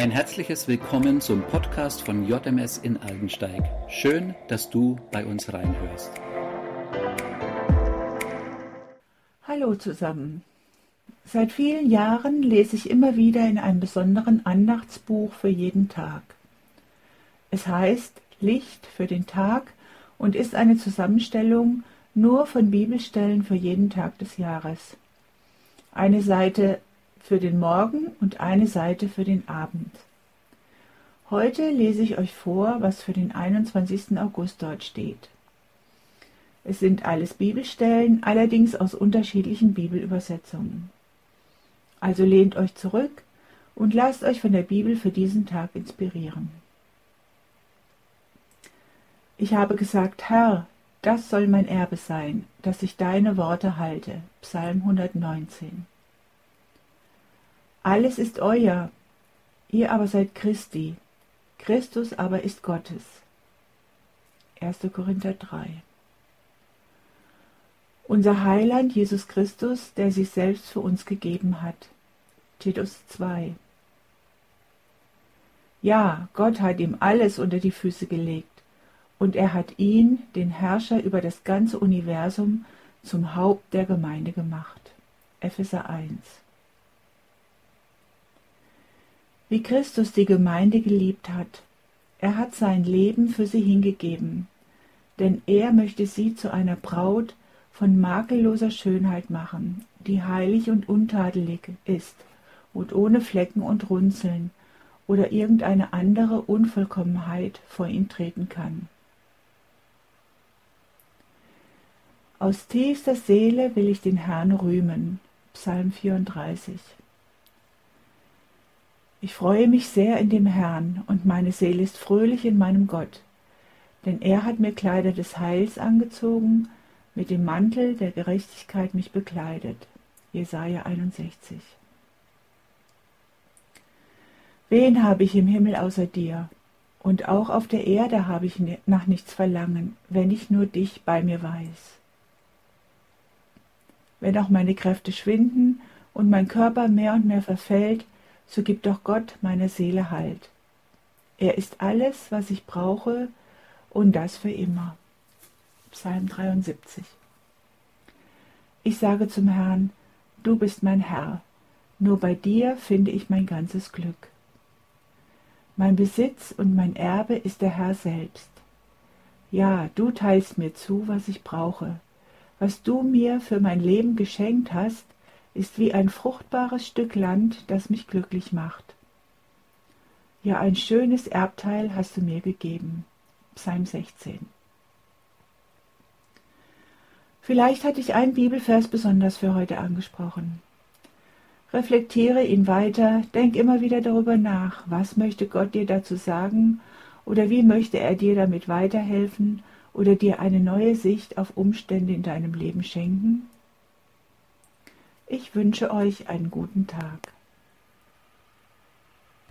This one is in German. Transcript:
Ein herzliches Willkommen zum Podcast von JMS in Aldensteig. Schön, dass du bei uns reinhörst. Hallo zusammen. Seit vielen Jahren lese ich immer wieder in einem besonderen Andachtsbuch für jeden Tag. Es heißt Licht für den Tag und ist eine Zusammenstellung nur von Bibelstellen für jeden Tag des Jahres. Eine Seite für den Morgen und eine Seite für den Abend. Heute lese ich euch vor, was für den 21. August dort steht. Es sind alles Bibelstellen, allerdings aus unterschiedlichen Bibelübersetzungen. Also lehnt euch zurück und lasst euch von der Bibel für diesen Tag inspirieren. Ich habe gesagt, Herr, das soll mein Erbe sein, dass ich deine Worte halte. Psalm 119. Alles ist euer, ihr aber seid Christi, Christus aber ist Gottes. 1. Korinther 3. Unser Heiland Jesus Christus, der sich selbst für uns gegeben hat. Titus 2. Ja, Gott hat ihm alles unter die Füße gelegt, und er hat ihn, den Herrscher über das ganze Universum, zum Haupt der Gemeinde gemacht. Epheser 1 wie Christus die Gemeinde geliebt hat. Er hat sein Leben für sie hingegeben, denn er möchte sie zu einer Braut von makelloser Schönheit machen, die heilig und untadelig ist und ohne Flecken und Runzeln oder irgendeine andere Unvollkommenheit vor ihn treten kann. Aus tiefster Seele will ich den Herrn rühmen. Psalm 34 ich freue mich sehr in dem Herrn, und meine Seele ist fröhlich in meinem Gott. Denn er hat mir Kleider des Heils angezogen, mit dem Mantel der Gerechtigkeit mich bekleidet. Jesaja 61. Wen habe ich im Himmel außer dir? Und auch auf der Erde habe ich nach nichts verlangen, wenn ich nur dich bei mir weiß. Wenn auch meine Kräfte schwinden und mein Körper mehr und mehr verfällt, so gibt doch Gott meiner Seele Halt. Er ist alles, was ich brauche, und das für immer. Psalm 73. Ich sage zum Herrn, du bist mein Herr, nur bei dir finde ich mein ganzes Glück. Mein Besitz und mein Erbe ist der Herr selbst. Ja, du teilst mir zu, was ich brauche. Was du mir für mein Leben geschenkt hast, ist wie ein fruchtbares Stück Land, das mich glücklich macht. Ja, ein schönes Erbteil hast du mir gegeben. Psalm 16. Vielleicht hatte ich einen Bibelvers besonders für heute angesprochen. Reflektiere ihn weiter, denk immer wieder darüber nach, was möchte Gott dir dazu sagen oder wie möchte er dir damit weiterhelfen oder dir eine neue Sicht auf Umstände in deinem Leben schenken? Ich wünsche euch einen guten Tag.